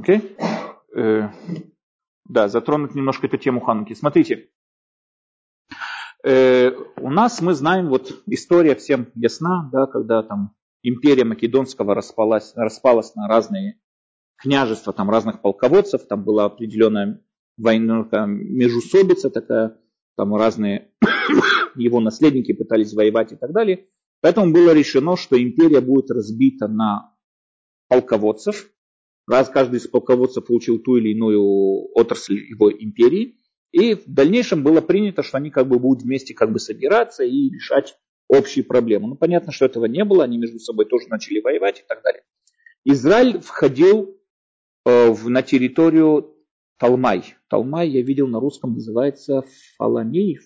Окей? Э, да, затронуть немножко эту тему Хануки. Смотрите, э, у нас мы знаем, вот история всем ясна, да, когда там империя Македонского распалась, распалась на разные княжества, там разных полководцев, там была определенная война, там, межусобица такая, там разные его наследники пытались воевать и так далее. Поэтому было решено, что империя будет разбита на полководцев. Раз каждый из полководцев получил ту или иную отрасль его империи. И в дальнейшем было принято, что они как бы будут вместе как бы собираться и решать общие проблемы. Ну, понятно, что этого не было, они между собой тоже начали воевать и так далее. Израиль входил э, в, на территорию Талмай. Талмай, я видел на русском, называется Фаламей.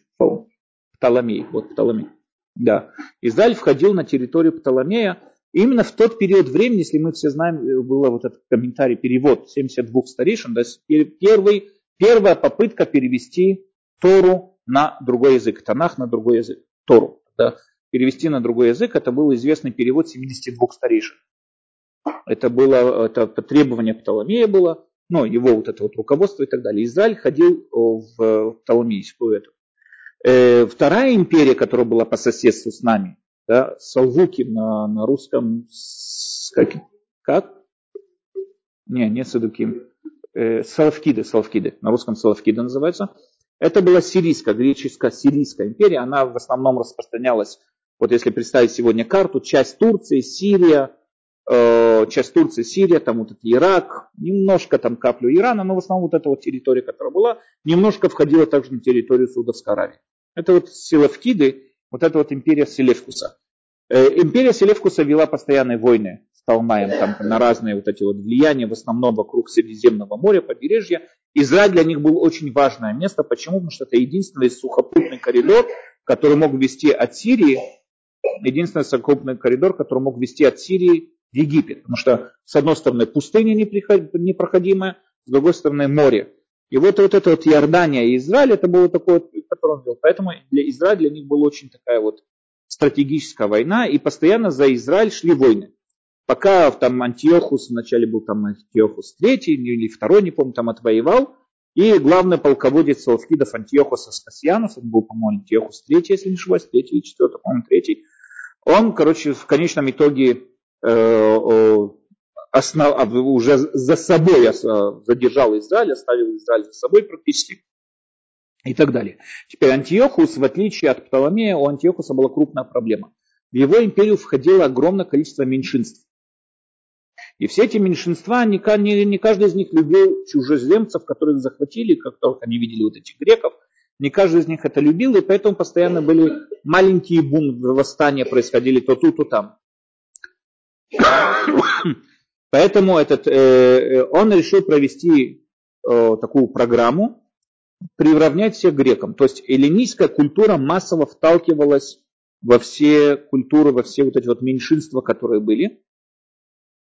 Птоломей. Вот Птоломей. Да. Израиль входил на территорию Птоломея. Именно в тот период времени, если мы все знаем, э, было вот этот комментарий, перевод 72 старейшин, да, первый, первая попытка перевести Тору на другой язык, Танах на другой язык, Тору. Да, перевести на другой язык, это был известный перевод 72 старейшин. Это было, это требование Птоломея было, ну, его вот это вот руководство и так далее. Израиль ходил в Птоломейскую эту. Э, вторая империя, которая была по соседству с нами, да, Салвуки на, на русском, как, как? Не, не Садуким. Э, Салавкиды, Салавкиды, на русском Салавкиды называется. Это была сирийская, греческая сирийская империя. Она в основном распространялась, вот если представить сегодня карту, часть Турции, Сирия, э, часть Турции, Сирия, там вот это Ирак, немножко там каплю Ирана, но в основном вот эта вот территория, которая была, немножко входила также на территорию Саудовской Аравии. Это вот Селевкиды, вот это вот империя Селевкуса. Э, империя Селевкуса вела постоянные войны с Талмаем там, на разные вот эти вот влияния, в основном вокруг Средиземного моря, побережья. Израиль для них был очень важное место. Почему? Потому что это единственный сухопутный коридор, который мог вести от Сирии, единственный сухопутный коридор, который мог вести от Сирии в Египет. Потому что с одной стороны пустыня непроходимая, с другой стороны море. И вот, вот эта вот Иордания и Израиль, это было такое, которое он вел. Поэтому для Израиля для них была очень такая вот стратегическая война, и постоянно за Израиль шли войны. Пока там Антиохус, вначале был там Антиохус третий или второй, не помню, там отвоевал, и главный полководец Салфкидов Антиохус Аскасьянус, он был, по-моему, Антиохус третий, если не ошибаюсь, третий или четвертый, по-моему, третий. Он, короче, в конечном итоге э, основ, а, уже за собой задержал Израиль, оставил Израиль за собой практически и так далее. Теперь Антиохус, в отличие от Птоломея, у Антиохуса была крупная проблема. В его империю входило огромное количество меньшинств. И все эти меньшинства, не, не, не каждый из них любил чужеземцев, которых захватили, как только они видели вот этих греков. Не каждый из них это любил, и поэтому постоянно были маленькие бум, восстания происходили то тут, то там. Поэтому этот, э, э, он решил провести э, такую программу, приравнять всех грекам. То есть эллинистская культура массово вталкивалась во все культуры, во все вот эти вот меньшинства, которые были.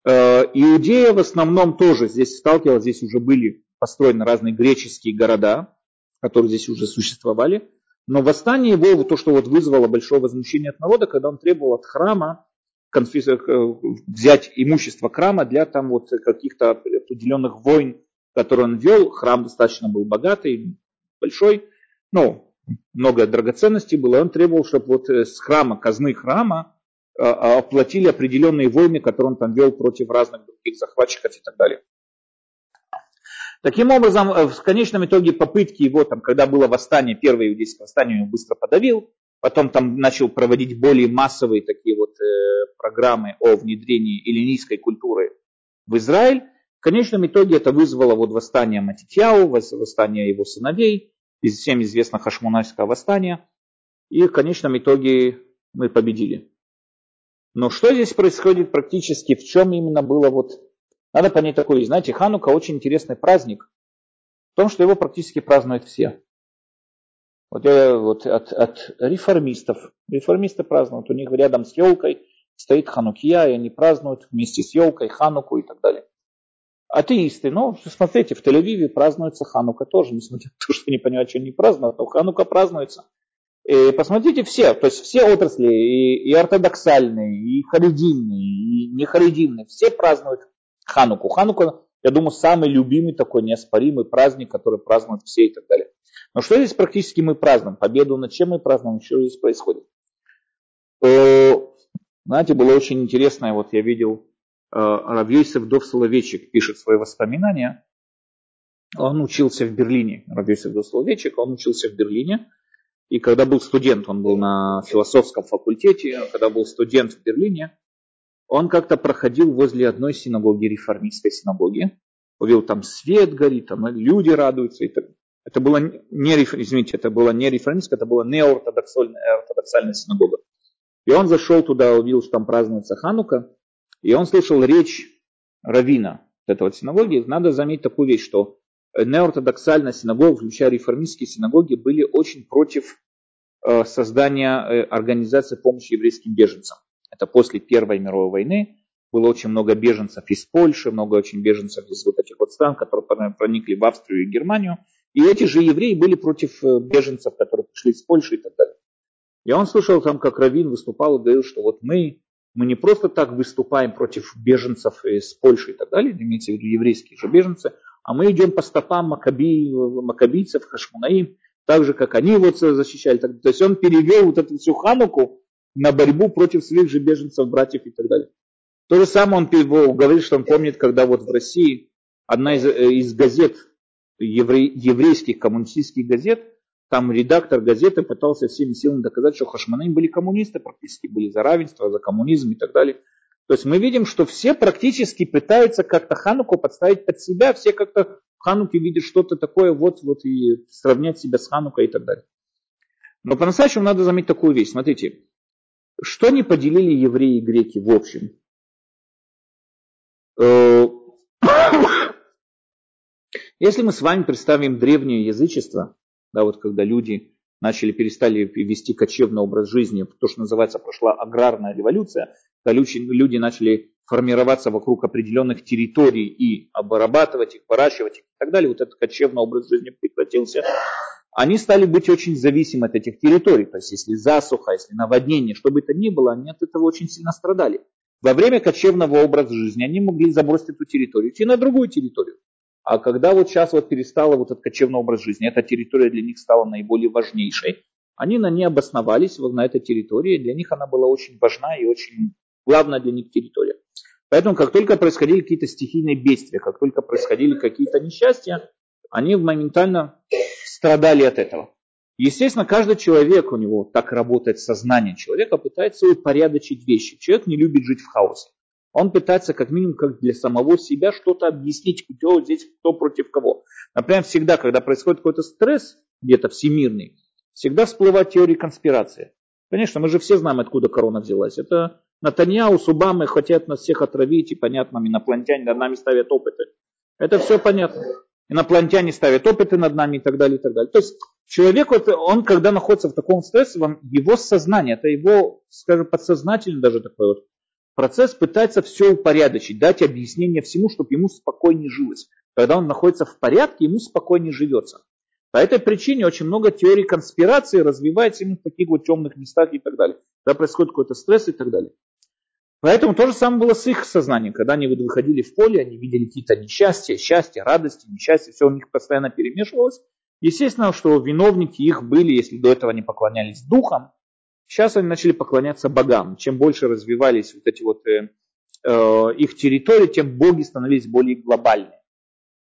Э, Иудея в основном тоже здесь сталкивалась, здесь уже были построены разные греческие города, которые здесь уже существовали. Но восстание его, то, что вот вызвало большое возмущение от народа, когда он требовал от храма взять имущество храма для там вот каких-то определенных войн, которые он вел. Храм достаточно был богатый, большой, ну, много драгоценностей было. И он требовал, чтобы вот э, с храма, казны храма э, оплатили определенные войны, которые он там вел против разных других захватчиков и так далее. Таким образом, в конечном итоге попытки его, там, когда было восстание, первое иудейское восстание, он быстро подавил, Потом там начал проводить более массовые такие вот э, программы о внедрении эллинийской культуры в Израиль. В конечном итоге это вызвало вот восстание Матитьяу, восстание его сыновей, из всем известно Хашмунайское восстание. И в конечном итоге мы победили. Но что здесь происходит практически, в чем именно было вот... Надо понять такое, знаете, Ханука очень интересный праздник, в том, что его практически празднуют все. Вот, я, вот от, от реформистов. Реформисты празднуют, у них рядом с елкой стоит ханукия, и они празднуют вместе с елкой хануку и так далее. Атеисты, ну, смотрите, в Тель-Авиве празднуется ханука тоже, несмотря на то, что не понимают, что они празднуют, но ханука празднуется. И посмотрите все, то есть все отрасли, и, и ортодоксальные, и харидимные, и нехаридимные, все празднуют хануку. Ханука я думаю, самый любимый такой неоспоримый праздник, который празднуют все и так далее. Но что здесь практически мы празднуем? Победу над чем мы празднуем? Что здесь происходит? Э, знаете, было очень интересное, вот я видел, э, Равьёйсев Дов Соловейчик пишет свои воспоминания. Он учился в Берлине, Равьёйсев Дов Соловейчик, он учился в Берлине. И когда был студент, он был на философском факультете, когда был студент в Берлине, он как-то проходил возле одной синагоги, реформистской синагоги, увидел там свет горит, там люди радуются. И так. Это было не, извините, это было не реформистская, это была неортодоксальная ортодоксальная синагога. И он зашел туда, увидел, что там празднуется Ханука, и он слышал речь равина этого синагоги. Надо заметить такую вещь, что неортодоксальная синагога, включая реформистские синагоги, были очень против э, создания э, организации помощи еврейским беженцам. Это после Первой мировой войны. Было очень много беженцев из Польши, много очень беженцев из вот этих вот стран, которые проникли в Австрию и Германию. И эти же евреи были против э, беженцев, которые пришли из Польши и так далее. Я он слышал там, как Равин выступал и говорил, что вот мы, мы не просто так выступаем против беженцев из Польши и так далее, имеется в виду еврейские же беженцы, а мы идем по стопам макаби, макабийцев, хашмунаим, так же, как они вот защищали. То есть он перевел вот эту всю хануку на борьбу против своих же беженцев, братьев и так далее. То же самое он говорит, что он помнит, когда вот в России одна из, э, из газет, евре, еврейских коммунистических газет, там редактор газеты пытался всеми силами доказать, что хашманы были коммунисты, практически были за равенство, за коммунизм и так далее. То есть мы видим, что все практически пытаются как-то Хануку подставить под себя, все как-то в Хануке видят что-то такое, вот, вот и сравнять себя с Ханукой и так далее. Но по-настоящему надо заметить такую вещь. Смотрите, что не поделили евреи и греки в общем? Если мы с вами представим древнее язычество, да, вот когда люди начали, перестали вести кочевный образ жизни, то, что называется, прошла аграрная революция, когда люди начали формироваться вокруг определенных территорий и обрабатывать их, выращивать их и так далее, вот этот кочевный образ жизни прекратился, они стали быть очень зависимы от этих территорий. То есть если засуха, если наводнение, что бы это ни было, они от этого очень сильно страдали. Во время кочевного образа жизни они могли забросить эту территорию, идти на другую территорию. А когда вот сейчас вот перестала вот этот кочевный образ жизни, эта территория для них стала наиболее важнейшей, они на ней обосновались на этой территории, для них она была очень важна и очень главная для них территория. Поэтому как только происходили какие-то стихийные бедствия, как только происходили какие-то несчастья, они моментально страдали от этого. Естественно, каждый человек, у него так работает сознание человека, пытается упорядочить вещи. Человек не любит жить в хаосе. Он пытается как минимум как для самого себя что-то объяснить, кто здесь кто против кого. Например, всегда, когда происходит какой-то стресс, где-то всемирный, всегда всплывает теория конспирации. Конечно, мы же все знаем, откуда корона взялась. Это Натаньяу с Убамой хотят нас всех отравить, и понятно, инопланетяне над нами ставят опыты. Это все понятно инопланетяне ставят опыты над нами и так далее, и так далее. То есть человек, он когда находится в таком стрессе, его сознание, это его, скажем, подсознательный даже такой вот процесс, пытается все упорядочить, дать объяснение всему, чтобы ему спокойнее жилось. Когда он находится в порядке, ему спокойнее живется. По этой причине очень много теорий конспирации развивается именно в таких вот темных местах и так далее. Когда происходит какой-то стресс и так далее. Поэтому то же самое было с их сознанием. Когда они выходили в поле, они видели какие-то несчастья, счастья, радости, несчастья, все у них постоянно перемешивалось. Естественно, что виновники их были, если до этого они поклонялись духам, сейчас они начали поклоняться богам. Чем больше развивались вот эти вот э, э, их территории, тем боги становились более глобальные.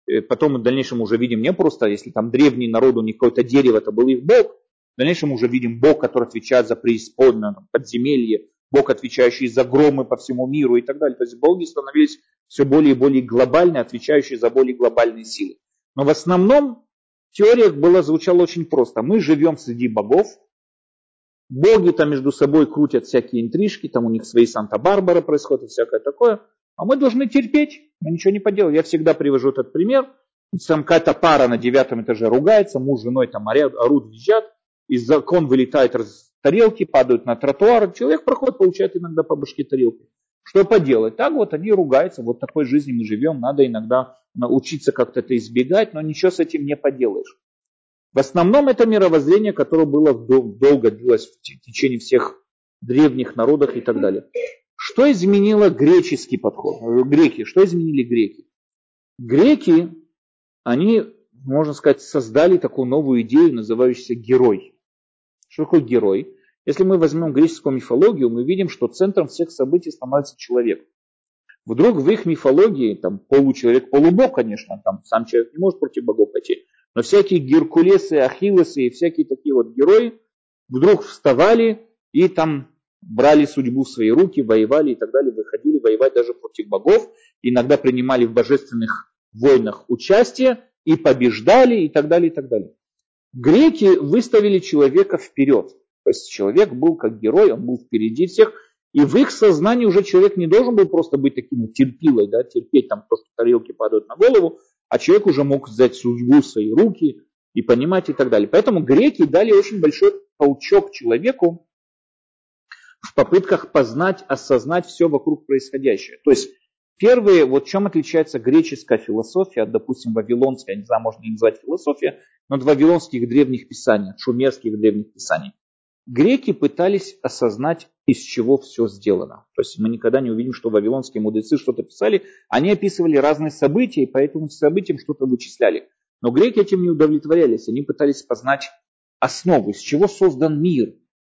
И потом мы в дальнейшем уже видим не просто, если там древний народ, у них какое-то дерево, это был их бог, в дальнейшем уже видим бог, который отвечает за преисподнее, подземелье, Бог, отвечающий за громы по всему миру и так далее. То есть боги становились все более и более глобальные, отвечающие за более глобальные силы. Но в основном теория была, звучала очень просто. Мы живем среди богов, боги там между собой крутят всякие интрижки, там у них свои Санта-Барбара происходит и всякое такое, а мы должны терпеть, мы ничего не поделаем. Я всегда привожу этот пример. Там какая-то пара на девятом этаже ругается, муж с женой там орут, визжат, из закон вылетает тарелки падают на тротуар, человек проходит, получает иногда по башке тарелки. Что поделать? Так вот они ругаются, вот такой жизни мы живем, надо иногда научиться как-то это избегать, но ничего с этим не поделаешь. В основном это мировоззрение, которое было долго длилось в течение всех древних народов и так далее. Что изменило греческий подход? Греки, что изменили греки? Греки, они, можно сказать, создали такую новую идею, называющуюся герой. Что такое герой? Если мы возьмем греческую мифологию, мы видим, что центром всех событий становится человек. Вдруг в их мифологии, там получеловек, полубог, конечно, там сам человек не может против богов пойти, но всякие Геркулесы, Ахиллесы и всякие такие вот герои вдруг вставали и там брали судьбу в свои руки, воевали и так далее, выходили воевать даже против богов, иногда принимали в божественных войнах участие и побеждали и так далее, и так далее. Греки выставили человека вперед. То есть человек был как герой, он был впереди всех, и в их сознании уже человек не должен был просто быть таким терпилой, да, терпеть там то, что тарелки падают на голову, а человек уже мог взять судьбу в свои руки и понимать и так далее. Поэтому греки дали очень большой толчок человеку в попытках познать, осознать все вокруг происходящее. То есть первые, вот чем отличается греческая философия от, допустим, вавилонская, я не знаю, можно ли назвать философия, но от вавилонских древних писаний, шумерских древних писаний. Греки пытались осознать, из чего все сделано. То есть мы никогда не увидим, что вавилонские мудрецы что-то писали. Они описывали разные события, и по этим событиям что-то вычисляли. Но греки этим не удовлетворялись. Они пытались познать основу, из чего создан мир.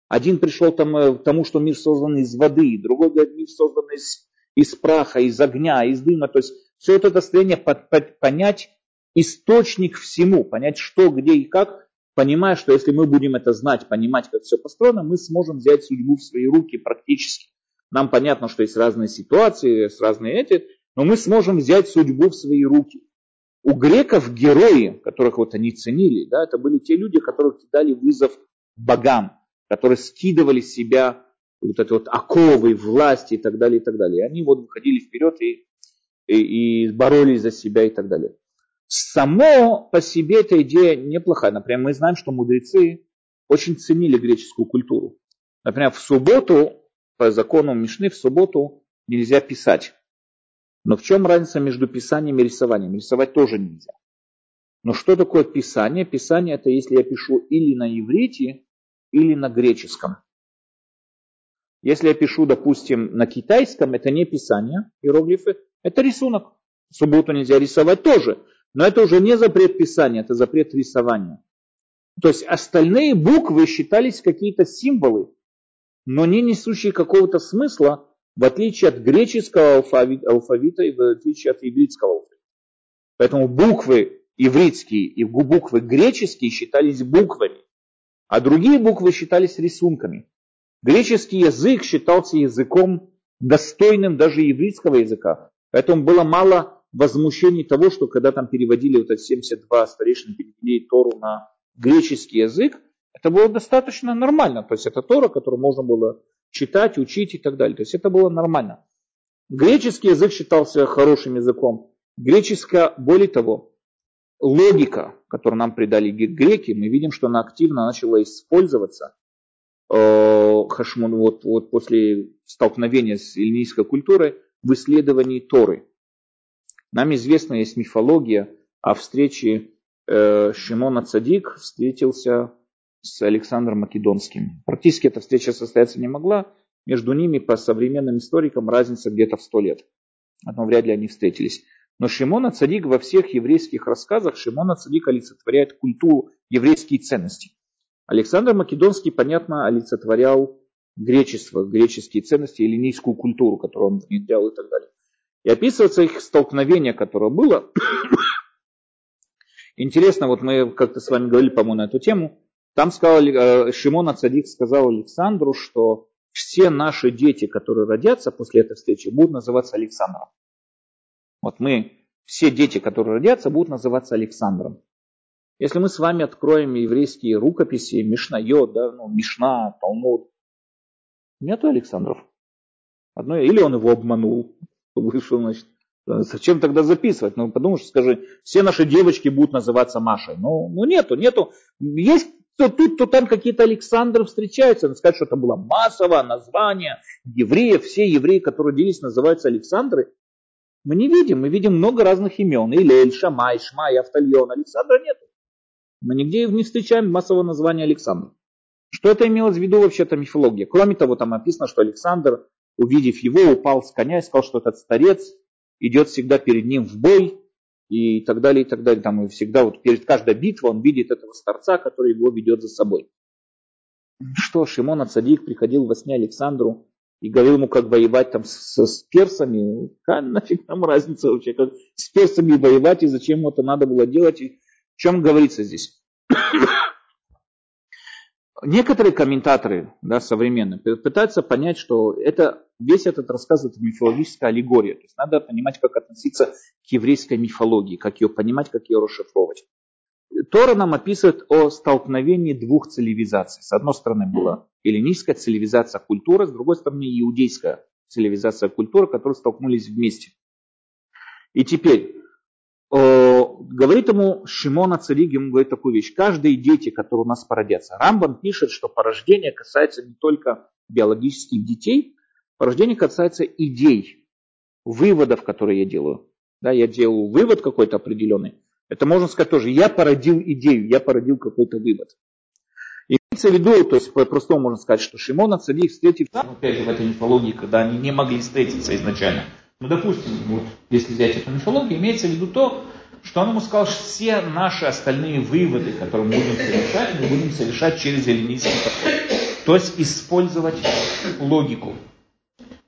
Один пришел там, э, к тому, что мир создан из воды, другой говорит, мир создан из, из праха, из огня, из дыма. То есть все это состояние под, под, понять источник всему, понять что, где и как, понимая, что если мы будем это знать, понимать, как все построено, мы сможем взять судьбу в свои руки практически. Нам понятно, что есть разные ситуации, есть разные эти, но мы сможем взять судьбу в свои руки. У греков герои, которых вот они ценили, да, это были те люди, которые кидали вызов богам, которые скидывали с себя вот это вот оковы, власти и так далее, и так далее. И они вот выходили вперед и, и, и боролись за себя и так далее. Само по себе эта идея неплохая. Например, мы знаем, что мудрецы очень ценили греческую культуру. Например, в субботу, по закону Мишны, в субботу нельзя писать. Но в чем разница между писанием и рисованием? Рисовать тоже нельзя. Но что такое писание? Писание это если я пишу или на иврите, или на греческом. Если я пишу, допустим, на китайском, это не писание, иероглифы, это рисунок. В субботу нельзя рисовать тоже. Но это уже не запрет писания, это запрет рисования. То есть остальные буквы считались какие-то символы, но не несущие какого-то смысла, в отличие от греческого алфавита, и в отличие от ивритского алфавита. Поэтому буквы ивритские и буквы греческие считались буквами, а другие буквы считались рисунками. Греческий язык считался языком достойным даже ивритского языка. Поэтому было мало возмущений того, что когда там переводили вот эти 72 старейшины перевели Тору на греческий язык, это было достаточно нормально. То есть это Тора, которую можно было читать, учить и так далее. То есть это было нормально. Греческий язык считался хорошим языком. Греческая, более того, логика, которую нам придали греки, мы видим, что она активно начала использоваться э, Хашмон, вот, вот после столкновения с эллинийской культурой в исследовании Торы. Нам известна есть мифология о встрече э, Шимона Цадик встретился с Александром Македонским. Практически эта встреча состояться не могла. Между ними, по современным историкам, разница где-то в сто лет. Но вряд ли они встретились. Но Шимона Цадик во всех еврейских рассказах, Шимона Цадик олицетворяет культуру, еврейские ценности. Александр Македонский, понятно, олицетворял гречество, греческие ценности, эллинийскую культуру, которую он внедрял и так далее. И описывается их столкновение, которое было. Интересно, вот мы как-то с вами говорили, по-моему, на эту тему. Там сказал, э, Шимон Ацадик сказал Александру, что все наши дети, которые родятся после этой встречи, будут называться Александром. Вот мы, все дети, которые родятся, будут называться Александром. Если мы с вами откроем еврейские рукописи, Мишнайот, да, ну, Мишна, Талмуд, нету Александров. Одно, или он его обманул, вышел, значит, Зачем тогда записывать? Ну, подумаешь, скажи, все наши девочки будут называться Машей. Ну, ну нету, нету. Есть то тут, то там какие-то Александры встречаются. Надо сказать, что это было массовое название евреев. Все евреи, которые родились, называются Александры. Мы не видим, мы видим много разных имен. Илель, Шамай, Шмай, Автальон. Александра нет. Мы нигде не встречаем массового названия Александра. Что это имелось в виду вообще-то мифология? Кроме того, там написано, что Александр увидев его, упал с коня и сказал, что этот старец идет всегда перед ним в бой, и так далее, и так далее. Там и всегда вот перед каждой битвой он видит этого старца, который его ведет за собой. Что Шимон Ацадик приходил во сне Александру и говорил ему, как воевать там с, с персами. Какая нафиг там разница вообще, как с персами воевать и зачем это надо было делать. И в чем говорится здесь? Некоторые комментаторы да, современные пытаются понять, что это, весь этот рассказ это мифологическая аллегория. То есть надо понимать, как относиться к еврейской мифологии, как ее понимать, как ее расшифровывать. Тора нам описывает о столкновении двух цивилизаций. С одной стороны была эллинистская цивилизация культура, с другой стороны иудейская цивилизация культура, которые столкнулись вместе. И теперь говорит ему Шимона Цариг, ему говорит такую вещь. Каждые дети, которые у нас породятся. Рамбан пишет, что порождение касается не только биологических детей, порождение касается идей, выводов, которые я делаю. Да, я делаю вывод какой-то определенный. Это можно сказать тоже, я породил идею, я породил какой-то вывод. Имеется в виду, то есть по-простому можно сказать, что Шимона Цадик встретив, опять же в этой мифологии, когда они не могли встретиться изначально, ну, допустим, вот, если взять эту мифологию, имеется в виду то, что он ему сказал, что все наши остальные выводы, которые мы будем совершать, мы будем совершать через эллинистский подход. То есть использовать логику.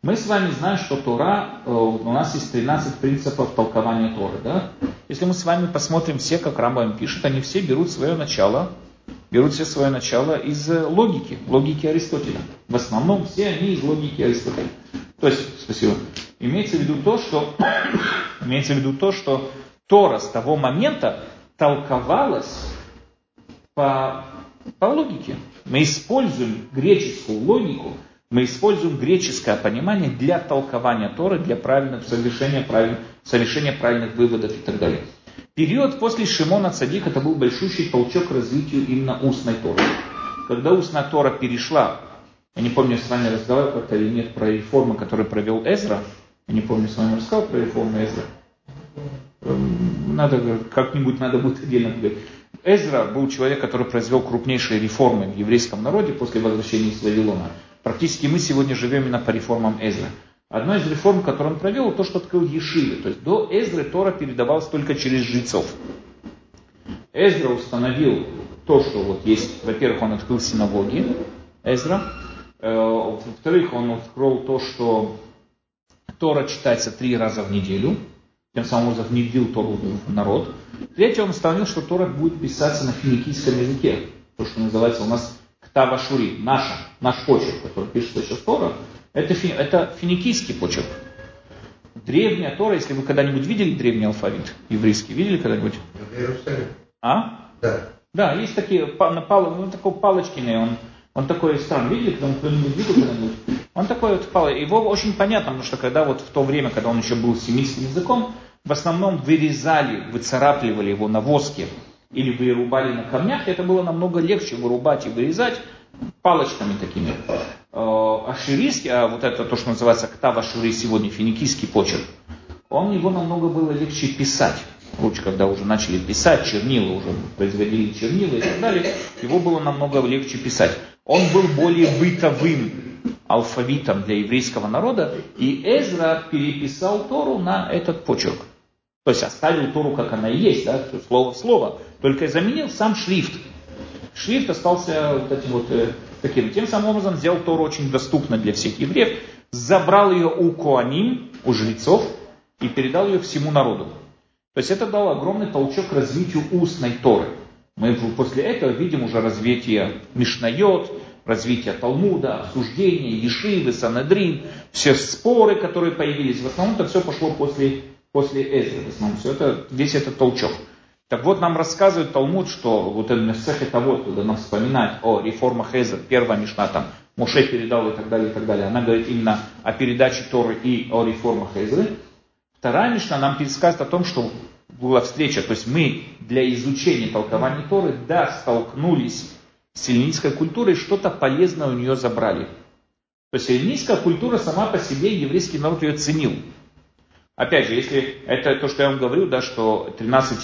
Мы с вами знаем, что Тора, э, у нас есть 13 принципов толкования Торы. Да? Если мы с вами посмотрим все, как Рамбам пишет, они все берут свое начало, берут все свое начало из логики, логики Аристотеля. В основном все они из логики Аристотеля. То есть, спасибо. Имеется в виду то, что, имеется в виду то, что Тора с того момента толковалась по, по логике. Мы используем греческую логику, мы используем греческое понимание для толкования Торы, для правильного совершения, правильных, совершения правильных выводов и так далее. Период после Шимона Цадик это был большущий толчок к развитию именно устной Торы. Когда устная Тора перешла, я не помню, с вами разговаривал как-то или нет про реформы, которые провел Эзра, я не помню, с вами рассказал про реформу Эзра. Эм, надо, как-нибудь надо будет отдельно говорить. Эзра был человек, который произвел крупнейшие реформы в еврейском народе после возвращения из Вавилона. Практически мы сегодня живем именно по реформам Эзра. Одна из реформ, которую он провел, то, что открыл Ешивы. То есть до Эзры Тора передавалась только через жрецов. Эзра установил то, что вот есть, во-первых, он открыл синагоги, Эзра. Э, во-вторых, он открыл то, что Тора читается три раза в неделю, тем самым он внедрил Тору в народ. Третье, он установил, что Тора будет писаться на финикийском языке, то, что называется у нас Ктава Шури, наша, наш почерк, который пишется сейчас Тора, это, фи, это финикийский почерк. Древняя Тора, если вы когда-нибудь видели древний алфавит еврейский, видели когда-нибудь? А? Да. Да, есть такие, на пал, ну, такой палочкиный, он, он такой странный, видели, когда кто-нибудь видел когда-нибудь? Он такой вот, его очень понятно, потому что когда вот в то время, когда он еще был семитским языком, в основном вырезали, выцарапливали его на воске или вырубали на камнях, это было намного легче вырубать и вырезать палочками такими. А ширийский, а вот это то, что называется ктава шири сегодня, финикийский почерк, он его намного было легче писать. Лучше, когда уже начали писать, чернила уже производили чернила и так далее, его было намного легче писать. Он был более бытовым алфавитом для еврейского народа, и Эзра переписал Тору на этот почерк. То есть оставил Тору, как она и есть, да, слово в слово, только заменил сам шрифт. Шрифт остался вот этим вот э, таким. Тем самым образом сделал Тору очень доступно для всех евреев, забрал ее у Коаним, у жрецов, и передал ее всему народу. То есть это дало огромный толчок развитию устной Торы. Мы после этого видим уже развитие Мишнайот, развитие Талмуда, обсуждения, Ешивы, Санедрин, все споры, которые появились. В основном это все пошло после, после Эзры. В основном все это, весь этот толчок. Так вот, нам рассказывает Талмуд, что вот это Мессехе того, когда нам вспоминать о реформах Эзры, первая Мишна там, Муше передал и так далее, и так далее. Она говорит именно о передаче Торы и о реформах Эзры. Вторая Мишна нам пересказывает о том, что была встреча, то есть мы для изучения толкования Торы, да, столкнулись с эллинистской культурой, что-то полезное у нее забрали. То есть эллинистская культура сама по себе, еврейский народ ее ценил. Опять же, если это то, что я вам говорил, да, что 13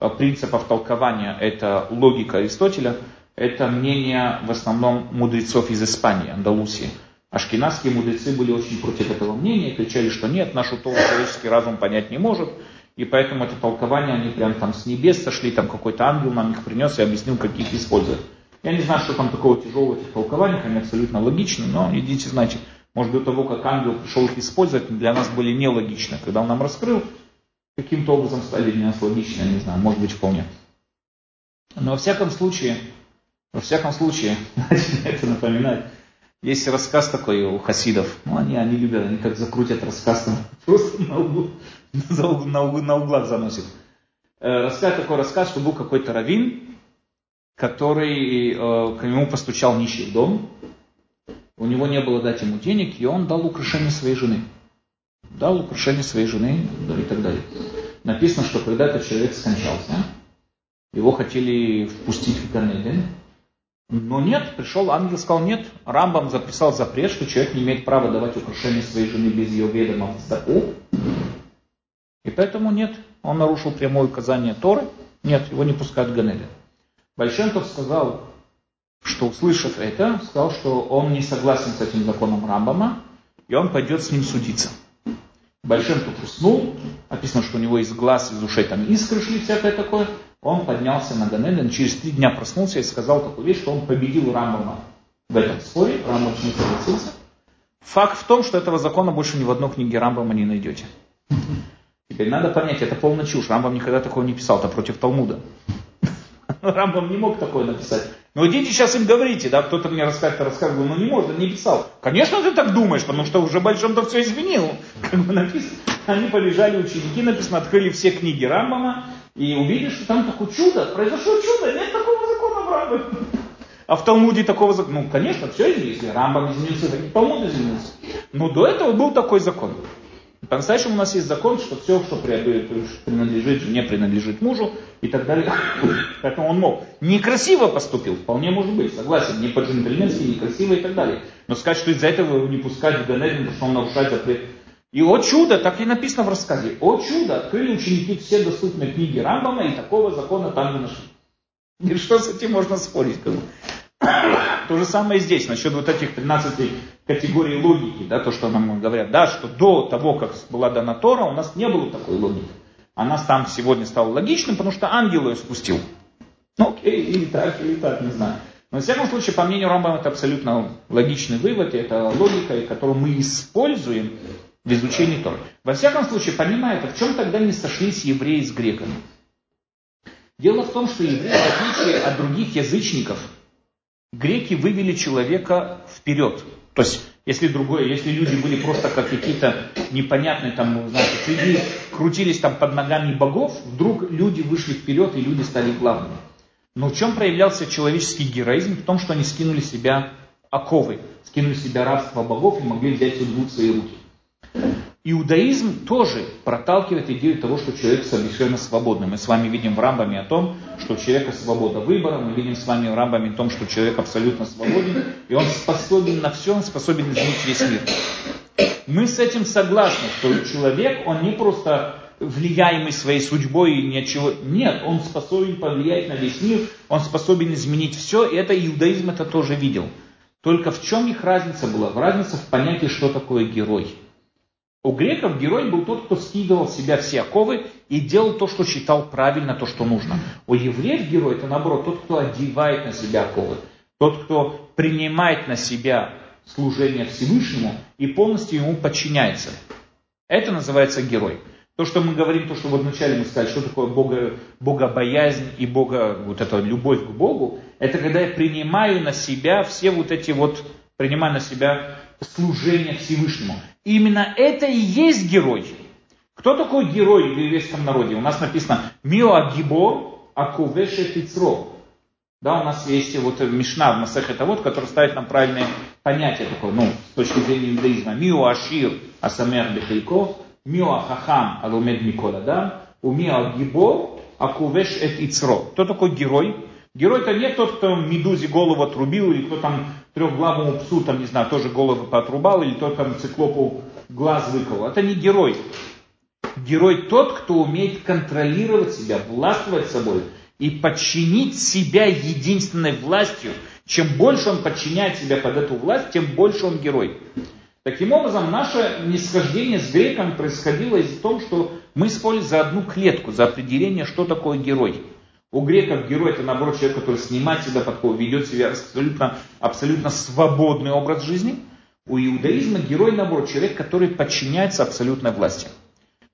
э, принципов толкования это логика Аристотеля, это мнение в основном мудрецов из Испании, Андалусии. Ашкенадские мудрецы были очень против этого мнения, кричали, что нет, нашу Тору человеческий разум понять не может. И поэтому это толкование, они прям там с небес сошли, там какой-то ангел нам их принес и объяснил, как их использовать. Я не знаю, что там такого тяжелого в этих толкованиях, они абсолютно логичны, но идите, знаете, может до того, как ангел пришел их использовать, для нас были нелогичны. Когда он нам раскрыл, каким-то образом стали для нас логичны, я не знаю, может быть вполне. Но во всяком случае, во всяком случае, это напоминает, есть рассказ такой у хасидов. Ну, они, они любят, они как закрутят рассказ, там, просто на, углу, на, угу, на углах заносит. Э, рассказ такой рассказ, что был какой-то раввин, который э, к нему постучал нищий в дом. У него не было дать ему денег, и он дал украшение своей жены. Дал украшение своей жены и так далее. Написано, что когда этот человек скончался, его хотели впустить в Ганеден, но нет, пришел ангел, сказал нет. Рамбам записал запрет, что человек не имеет права давать украшения своей жены без ее ведома в стаку. И поэтому нет, он нарушил прямое указание Торы. Нет, его не пускают в Ганеден. Большентов сказал, что услышав это, сказал, что он не согласен с этим законом Рамбама, и он пойдет с ним судиться. Большентов уснул, описано, что у него из глаз, из ушей там искры шли, всякое такое он поднялся на Ганеден, через три дня проснулся и сказал такую вещь, что он победил Рамбама в этом споре, Рамбам не согласился. Факт в том, что этого закона больше ни в одной книге Рамбама не найдете. Теперь надо понять, это полная чушь. Рамбам никогда такого не писал, это против Талмуда. Рамбам не мог такое написать. Но идите сейчас им говорите, да, кто-то мне рассказывает, рассказывал, ну не может, не писал. Конечно, ты так думаешь, потому что уже Большом-то все изменил. Как бы написано. Они побежали, ученики, написано, открыли все книги Рамбама, и увидишь, что там такое чудо, произошло чудо, нет такого закона в Рамбе. А в Талмуде такого закона, ну, конечно, все изменилось, Рамбам изменился, так и Талмуд изменился. Но до этого был такой закон. По-настоящему у нас есть закон, что все, что принадлежит жене, принадлежит мужу и так далее. Поэтому он мог. Некрасиво поступил, вполне может быть, согласен, не по-джентльменски, некрасиво и так далее. Но сказать, что из-за этого его не пускать в Ганедин, потому что он нарушает запрет и о чудо, так и написано в рассказе, о чудо, открыли ученики все доступные книги Рамбама, и такого закона там не нашли. И что с этим можно спорить? То же самое здесь, насчет вот этих 13 категорий логики, да, то, что нам говорят, да, что до того, как была дана Тора, у нас не было такой логики. Она там сегодня стала логичным, потому что ангел ее спустил. Ну окей, или так, или так, не знаю. Но, во всяком случае, по мнению Рамбама, это абсолютно логичный вывод, и это логика, которую мы используем в изучении Торы. Во всяком случае, понимая это, в чем тогда не сошлись евреи с греками? Дело в том, что евреи, в отличие от других язычников, греки вывели человека вперед. То есть, если другое, если люди были просто как какие-то непонятные, там, знаете, среди, крутились там под ногами богов, вдруг люди вышли вперед и люди стали главными. Но в чем проявлялся человеческий героизм? В том, что они скинули себя оковы, скинули себя рабство богов и могли взять судьбу в свои руки. Иудаизм тоже проталкивает идею того, что человек совершенно свободный. Мы с вами видим в Рамбаме о том, что у человека свобода выбора, мы видим с вами в Рамбаме о том, что человек абсолютно свободен, и он способен на все, он способен изменить весь мир. Мы с этим согласны, что человек, он не просто влияемый своей судьбой и ничего. Нет, он способен повлиять на весь мир, он способен изменить все, и это иудаизм это тоже видел. Только в чем их разница была? Разница в понятии, что такое герой. У греков герой был тот, кто скидывал в себя все оковы и делал то, что считал правильно, то, что нужно. У евреев герой это наоборот тот, кто одевает на себя оковы. Тот, кто принимает на себя служение Всевышнему и полностью ему подчиняется. Это называется герой. То, что мы говорим, то, что вот вначале мы сказали, что такое бога, богобоязнь и бога, вот эта любовь к Богу, это когда я принимаю на себя все вот эти вот, принимаю на себя служение Всевышнему. Именно это и есть герой. Кто такой герой в еврейском народе? У нас написано «Мио Агибор Акувеше Тицро». Да, у нас есть вот Мишна в Масах это вот, который ставит нам правильное понятие такое, ну, с точки зрения иудаизма. Мио Ашир Асамер Бехейко, Мио Ахахам Алумед Микола, да, у Мио Агибор Акувеш Эт Ицро. Кто такой герой? Герой это не тот, кто Медузе голову отрубил, или кто там трехглавому псу, там, не знаю, тоже голову поотрубал, или там циклопу глаз выкол. Это не герой. Герой тот, кто умеет контролировать себя, властвовать собой и подчинить себя единственной властью. Чем больше он подчиняет себя под эту власть, тем больше он герой. Таким образом, наше нисхождение с греком происходило из-за того, что Мы спорили за одну клетку, за определение, что такое герой. У греков герой это наоборот человек, который снимает себя подков, ведет себя абсолютно, абсолютно свободный образ жизни. У иудаизма герой наоборот человек, который подчиняется абсолютной власти.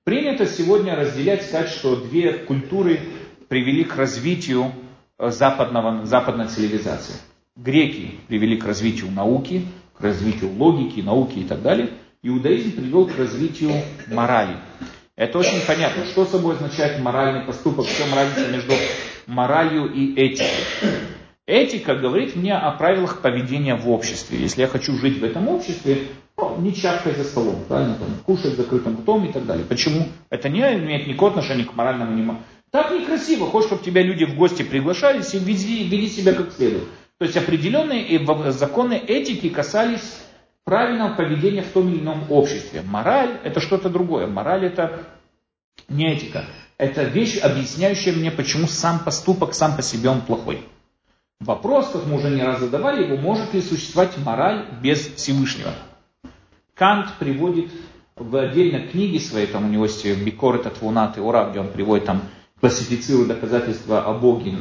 Принято сегодня разделять, сказать, что две культуры привели к развитию э, западного, западной цивилизации. Греки привели к развитию науки, к развитию логики, науки и так далее. Иудаизм привел к развитию морали. Это очень понятно. Что собой означает моральный поступок? В чем разница между моралью и этикой? Этика говорит мне о правилах поведения в обществе. Если я хочу жить в этом обществе, ну, не чавкай за столом, правильно, там, кушать закрытым ртом и так далее. Почему? Это не имеет никакого отношения к моральному не Так некрасиво. Хочешь, чтобы тебя люди в гости приглашались и вези, вели себя как следует. То есть определенные законы этики касались правильного поведения в том или ином обществе. Мораль – это что-то другое. Мораль – это не этика. Это вещь, объясняющая мне, почему сам поступок сам по себе он плохой. Вопрос, как мы уже не раз задавали его, может ли существовать мораль без Всевышнего? Кант приводит в отдельной книге своей, там у него есть Бикор, это Твунат и Ура, где он приводит там, классифицирует доказательства о Боге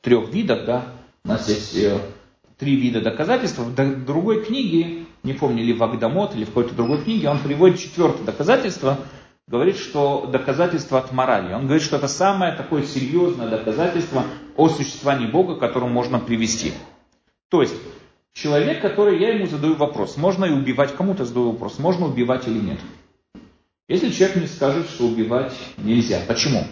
трех видах, да, у нас есть э, три вида доказательств. В другой книге, не помню, или в Агдамот, или в какой-то другой книге, он приводит четвертое доказательство, говорит, что доказательство от морали. Он говорит, что это самое такое серьезное доказательство о существовании Бога, которое можно привести. То есть, человек, который, я ему задаю вопрос, можно и убивать, кому-то задаю вопрос, можно убивать или нет. Если человек мне скажет, что убивать нельзя, почему?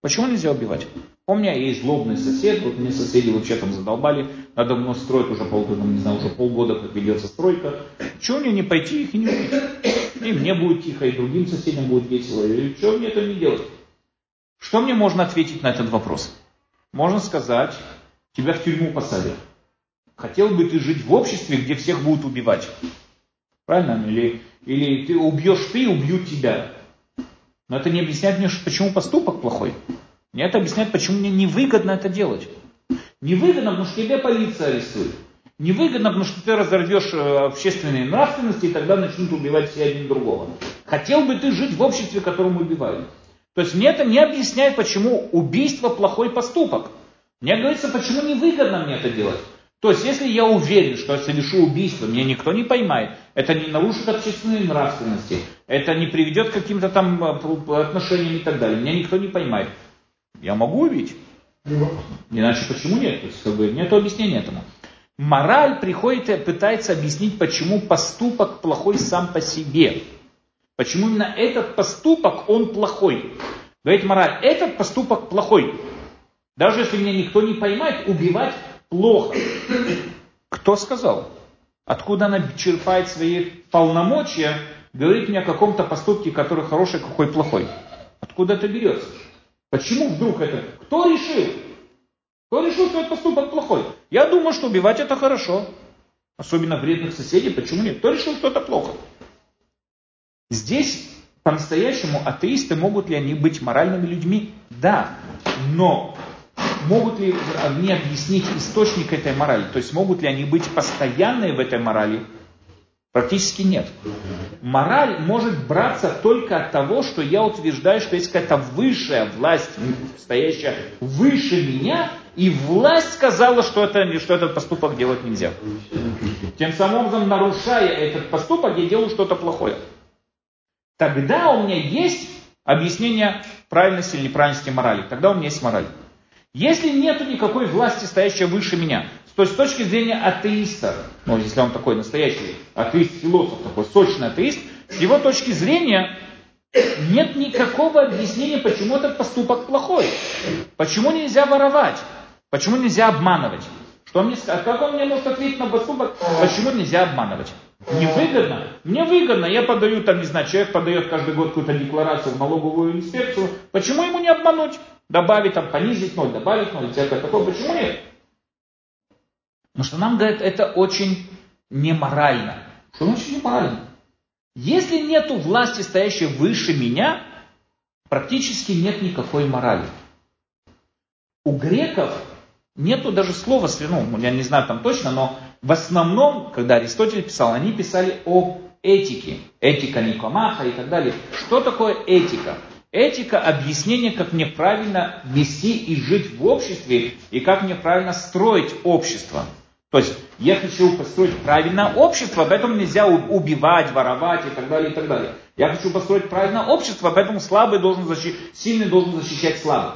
Почему нельзя убивать? У меня есть злобный сосед, вот мне соседи вообще там задолбали, надо мной строить уже полгода, не знаю, уже полгода, как ведется стройка. Чего мне не пойти их и не убить? И мне будет тихо, и другим соседям будет весело. И что мне это не делать? Что мне можно ответить на этот вопрос? Можно сказать, тебя в тюрьму посадят. Хотел бы ты жить в обществе, где всех будут убивать? Правильно? Или, или ты убьешь ты, убьют тебя. Но это не объясняет мне, почему поступок плохой. Мне это объясняет, почему мне невыгодно это делать. Невыгодно, потому что тебя полиция арестует. Невыгодно, потому что ты разорвешь э, общественные нравственности, и тогда начнут убивать все один другого. Хотел бы ты жить в обществе, которому убивают. То есть мне это не объясняет, почему убийство плохой поступок. Мне говорится, почему невыгодно мне это делать. То есть, если я уверен, что я совершу убийство, меня никто не поймает, это не нарушит общественные нравственности, это не приведет к каким-то там э, отношениям и так далее, меня никто не поймает. Я могу убить. Иначе почему нет? То есть, как бы, нет объяснения этому. Мораль приходит и пытается объяснить, почему поступок плохой сам по себе. Почему именно этот поступок, он плохой. Говорит мораль, этот поступок плохой. Даже если меня никто не поймает, убивать плохо. Кто сказал? Откуда она черпает свои полномочия, говорит мне о каком-то поступке, который хороший, какой плохой? Откуда это берется? Почему вдруг это? Кто решил? Кто решил, что этот поступок плохой? Я думаю, что убивать это хорошо. Особенно вредных соседей. Почему нет? Кто решил, что это плохо? Здесь по-настоящему атеисты могут ли они быть моральными людьми? Да. Но могут ли они объяснить источник этой морали? То есть могут ли они быть постоянные в этой морали? Практически нет. Мораль может браться только от того, что я утверждаю, что есть какая-то высшая власть, стоящая выше меня, и власть сказала, что, это, что этот поступок делать нельзя. Тем самым нарушая этот поступок, я делаю что-то плохое. Тогда у меня есть объяснение правильности или неправильности морали. Тогда у меня есть мораль. Если нет никакой власти, стоящей выше меня, то есть с точки зрения атеиста, ну если он такой настоящий атеист-философ, такой сочный атеист, с его точки зрения нет никакого объяснения, почему этот поступок плохой. Почему нельзя воровать? Почему нельзя обманывать? Что мне, а как он мне может ответить на поступок, почему нельзя обманывать? Невыгодно? Мне выгодно. Я подаю, там, не знаю, человек подает каждый год какую-то декларацию в налоговую инспекцию. Почему ему не обмануть? Добавить, там, понизить ноль, добавить ноль, всякое такое. Почему нет? Потому что нам говорят, это очень неморально. Что значит неморально? Если нету власти, стоящей выше меня, практически нет никакой морали. У греков нету даже слова, ну, я не знаю там точно, но в основном, когда Аристотель писал, они писали о этики. Этика Никомаха и так далее. Что такое этика? Этика – объяснение, как мне правильно вести и жить в обществе, и как мне правильно строить общество. То есть я хочу построить правильное общество, поэтому нельзя убивать, воровать и так далее, и так далее. Я хочу построить правильное общество, поэтому слабый должен защищать, сильный должен защищать слабых.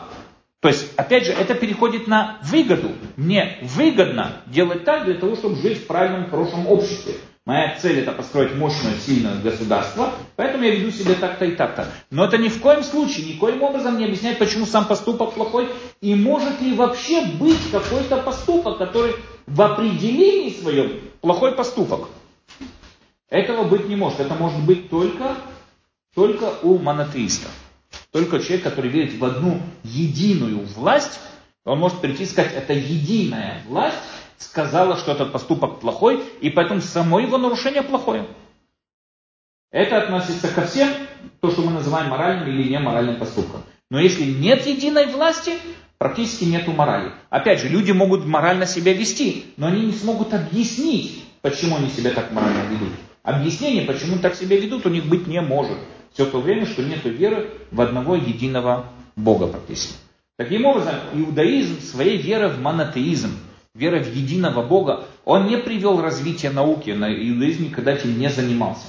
То есть, опять же, это переходит на выгоду. Мне выгодно делать так для того, чтобы жить в правильном, хорошем обществе. Моя цель это построить мощное, сильное государство, поэтому я веду себя так-то и так-то. Но это ни в коем случае, никоим образом не объясняет, почему сам поступок плохой, и может ли вообще быть какой-то поступок, который в определении своем плохой поступок. Этого быть не может. Это может быть только, только у монотеистов. Только человек, который верит в одну единую власть, он может прийти и сказать, это единая власть, сказала, что этот поступок плохой, и поэтому само его нарушение плохое. Это относится ко всем, то, что мы называем моральным или неморальным поступком. Но если нет единой власти, практически нету морали. Опять же, люди могут морально себя вести, но они не смогут объяснить, почему они себя так морально ведут. Объяснение, почему так себя ведут, у них быть не может. Все то время, что нет веры в одного единого Бога практически. Таким образом, иудаизм своей верой в монотеизм, вера в единого Бога, он не привел развитие науки, на иудаизм никогда этим не занимался.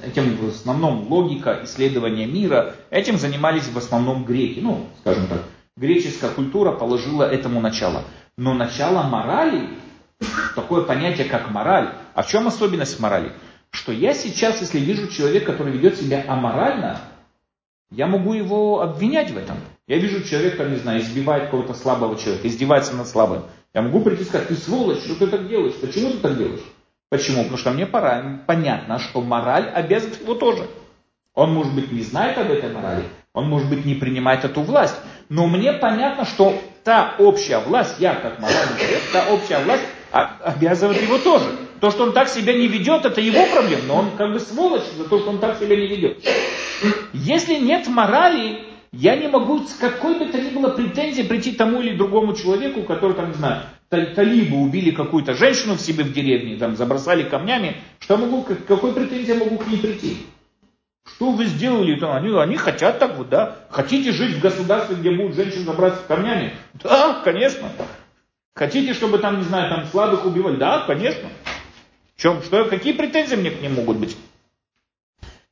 Этим в основном логика, исследования мира, этим занимались в основном греки. Ну, скажем так, греческая культура положила этому начало. Но начало морали, такое понятие, как мораль, а в чем особенность морали? Что я сейчас, если вижу человека, который ведет себя аморально, я могу его обвинять в этом. Я вижу человека, не знаю, избивает какого-то слабого человека, издевается над слабым. Я могу прийти и сказать, ты сволочь, что ты так делаешь? Почему ты так делаешь? Почему? Потому что мне пора, понятно, что мораль обязывает его тоже. Он, может быть, не знает об этой морали, он, может быть, не принимает эту власть, но мне понятно, что та общая власть, я как моральный человек, та общая власть обязывает его тоже. То, что он так себя не ведет, это его проблема, но он как бы сволочь за то, что он так себя не ведет. Если нет морали, я не могу с какой бы то ни было претензией прийти тому или другому человеку, который, там, не знаю, талибы убили какую-то женщину в себе в деревне, там, забросали камнями, что могу, какой претензии могу к ней прийти? Что вы сделали? Они, они хотят так вот, да? Хотите жить в государстве, где будут женщин забрасывать камнями? Да, конечно. Хотите, чтобы там, не знаю, там слабых убивали? Да, конечно. Чем, что, какие претензии мне к ним могут быть?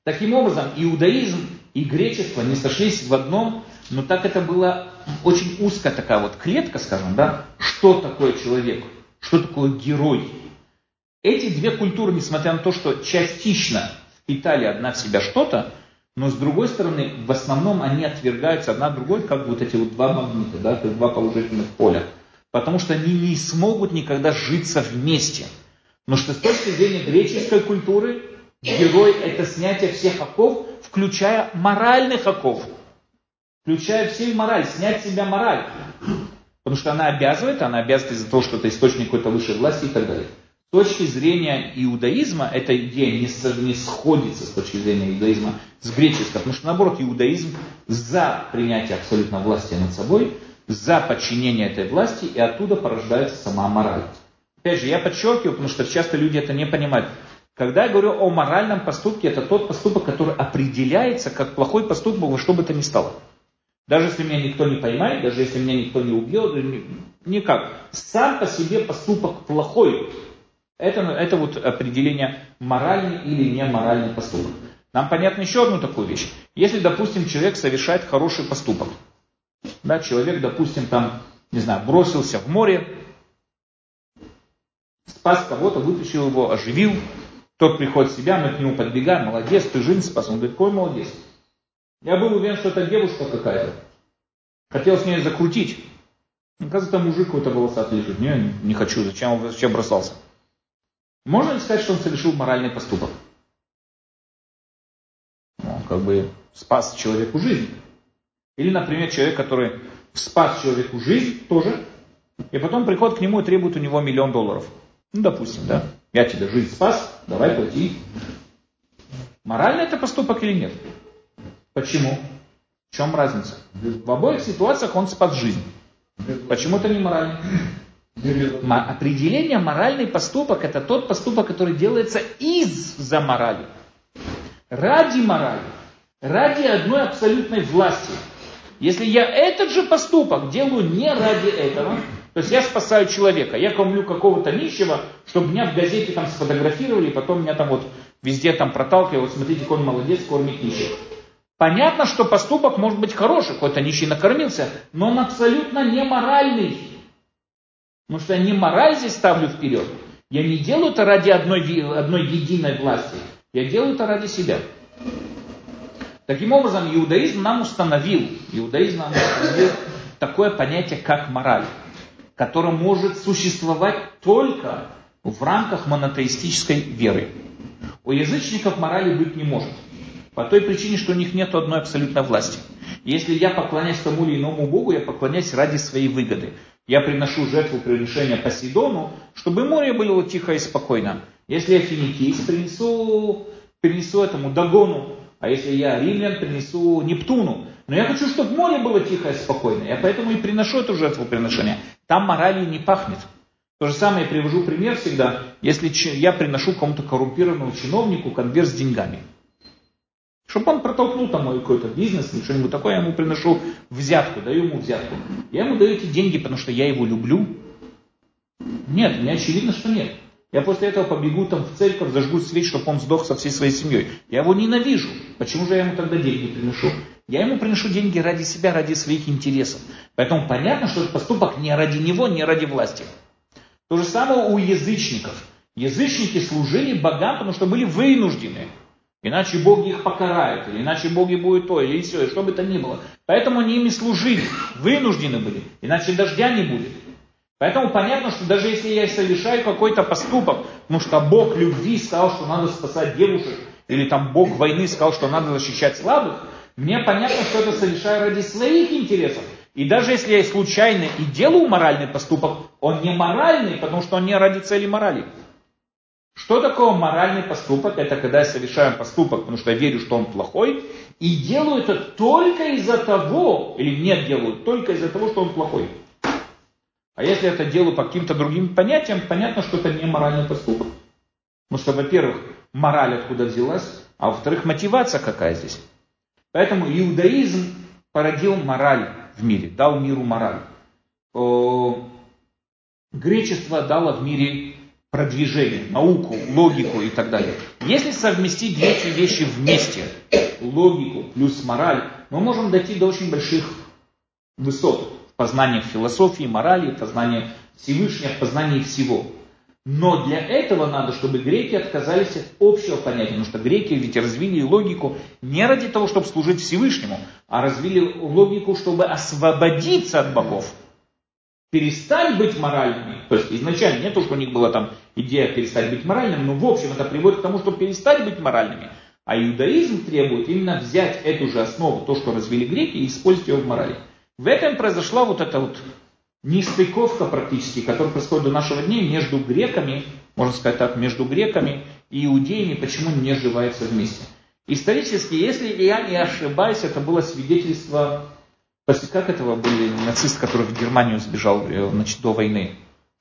Таким образом, иудаизм и гречество не сошлись в одном, но так это была очень узкая такая вот клетка, скажем, да, что такое человек, что такое герой. Эти две культуры, несмотря на то, что частично впитали одна в себя что-то, но с другой стороны, в основном они отвергаются одна другой, как вот эти вот два магнита, да, как два положительных поля. Потому что они не смогут никогда житься вместе. Но что с точки зрения греческой культуры, герой это снятие всех оков, включая моральных оков. Включая все мораль, снять с себя мораль. Потому что она обязывает, она обязывает из-за того, что это источник какой-то высшей власти и так далее. Точки зрения иудаизма эта идея не, не сходится с точки зрения иудаизма с греческой, потому что наоборот иудаизм за принятие абсолютно власти над собой, за подчинение этой власти, и оттуда порождается сама мораль. Опять же, я подчеркиваю, потому что часто люди это не понимают. Когда я говорю о моральном поступке, это тот поступок, который определяется как плохой поступок во что бы то ни стало. Даже если меня никто не поймает, даже если меня никто не убьет, никак. Сам по себе поступок плохой. Это, это вот определение моральный или неморальный поступок. Нам понятно еще одну такую вещь. Если, допустим, человек совершает хороший поступок, да, человек, допустим, там, не знаю, бросился в море, спас кого-то, вытащил его, оживил, тот приходит в себя, мы к нему подбегаем, молодец, ты жизнь спас. Он говорит, какой молодец. Я был уверен, что это девушка какая-то. Хотел с ней закрутить. Оказывается, мужик какой-то волосатый лежит. Не, не хочу, зачем он вообще бросался? Можно ли сказать, что он совершил моральный поступок? Ну, он как бы спас человеку жизнь. Или, например, человек, который спас человеку жизнь тоже, и потом приходит к нему и требует у него миллион долларов. Ну, допустим, да. Я тебе жизнь спас, давай плати. Моральный это поступок или нет? Почему? В чем разница? В обоих ситуациях он спас жизнь. Почему это не морально? Определение моральный поступок это тот поступок, который делается из-за морали. ради морали, ради одной абсолютной власти. Если я этот же поступок делаю не ради этого, то есть я спасаю человека, я кормлю какого-то нищего, чтобы меня в газете там сфотографировали, потом меня там вот везде там проталкивали, вот смотрите, какой он молодец, кормит нищих. Понятно, что поступок может быть хороший, какой-то нищий накормился, но он абсолютно не моральный. Потому что я не мораль здесь ставлю вперед. Я не делаю это ради одной, одной единой власти. Я делаю это ради себя. Таким образом, иудаизм нам установил, иудаизм нам установил такое понятие, как мораль которое может существовать только в рамках монотеистической веры. У язычников морали быть не может. По той причине, что у них нет одной абсолютной власти. Если я поклоняюсь тому или иному Богу, я поклоняюсь ради своей выгоды. Я приношу жертву приношения Посейдону, чтобы море было тихо и спокойно. Если я финикийц, принесу, принесу этому Дагону. А если я римлян, принесу Нептуну. Но я хочу, чтобы море было тихо и спокойно. Я поэтому и приношу эту жертву приношения. Там моралью не пахнет. То же самое я привожу пример всегда, если я приношу кому-то коррумпированному чиновнику конверт с деньгами. Чтобы он протолкнул там мой какой-то бизнес или что-нибудь такое, я ему приношу взятку, даю ему взятку. Я ему даю эти деньги, потому что я его люблю. Нет, мне очевидно, что нет. Я после этого побегу там в церковь, зажгу свеч, чтобы он сдох со всей своей семьей. Я его ненавижу. Почему же я ему тогда деньги приношу? Я ему приношу деньги ради себя, ради своих интересов. Поэтому понятно, что этот поступок не ради него, не ради власти. То же самое у язычников. Язычники служили богам, потому что были вынуждены. Иначе боги их покарают, или иначе боги будут то, или все, и что бы то ни было. Поэтому они ими служили, вынуждены были, иначе дождя не будет. Поэтому понятно, что даже если я совершаю какой-то поступок, потому что Бог любви сказал, что надо спасать девушек, или там Бог войны сказал, что надо защищать слабых, мне понятно, что это совершаю ради своих интересов. И даже если я случайно и делаю моральный поступок, он не моральный, потому что он не ради цели морали. Что такое моральный поступок? Это когда я совершаю поступок, потому что я верю, что он плохой, и делаю это только из-за того, или нет делаю, только из-за того, что он плохой. А если это делаю по каким-то другим понятиям, понятно, что это не моральный поступок. Потому что, во-первых, мораль откуда взялась, а во-вторых, мотивация какая здесь. Поэтому иудаизм породил мораль в мире, дал миру мораль. Гречество дало в мире продвижение, науку, логику и так далее. Если совместить эти вещи вместе, логику плюс мораль, мы можем дойти до очень больших высот в познании философии, морали, в познании Всевышнего, в познании всего. Но для этого надо, чтобы греки отказались от общего понятия, потому что греки ведь развили логику не ради того, чтобы служить Всевышнему, а развили логику, чтобы освободиться от богов, перестать быть моральными. То есть изначально не то, что у них была там идея перестать быть моральным, но в общем это приводит к тому, чтобы перестать быть моральными. А иудаизм требует именно взять эту же основу, то, что развили греки, и использовать ее в морали. В этом произошла вот эта вот нестыковка практически, которая происходит до нашего дня между греками, можно сказать так, между греками и иудеями, почему не сживаются вместе. Исторически, если я не ошибаюсь, это было свидетельство, как этого были нацист, который в Германию сбежал э, значит, до войны,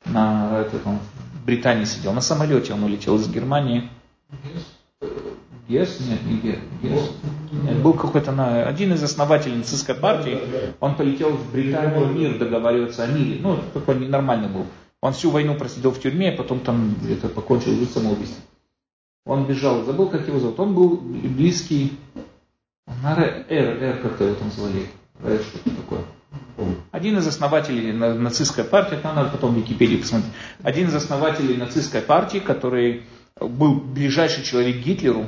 на, этот, он в Британии сидел, на самолете он улетел из Германии. Гес? Нет, не Гес. Гес. Нет, был какой-то на, один из основателей нацистской партии, он полетел в Британию мир договариваться о мире. Ну, такой ненормальный был. Он всю войну просидел в тюрьме, а потом там где-то покончил жизнь самоубийством. Он бежал, забыл, как его зовут. Он был близкий, Р, Р, как-то его там звали. Такое. Один из основателей нацистской партии, это надо потом в Википедии посмотреть, один из основателей нацистской партии, который был ближайший человек Гитлеру,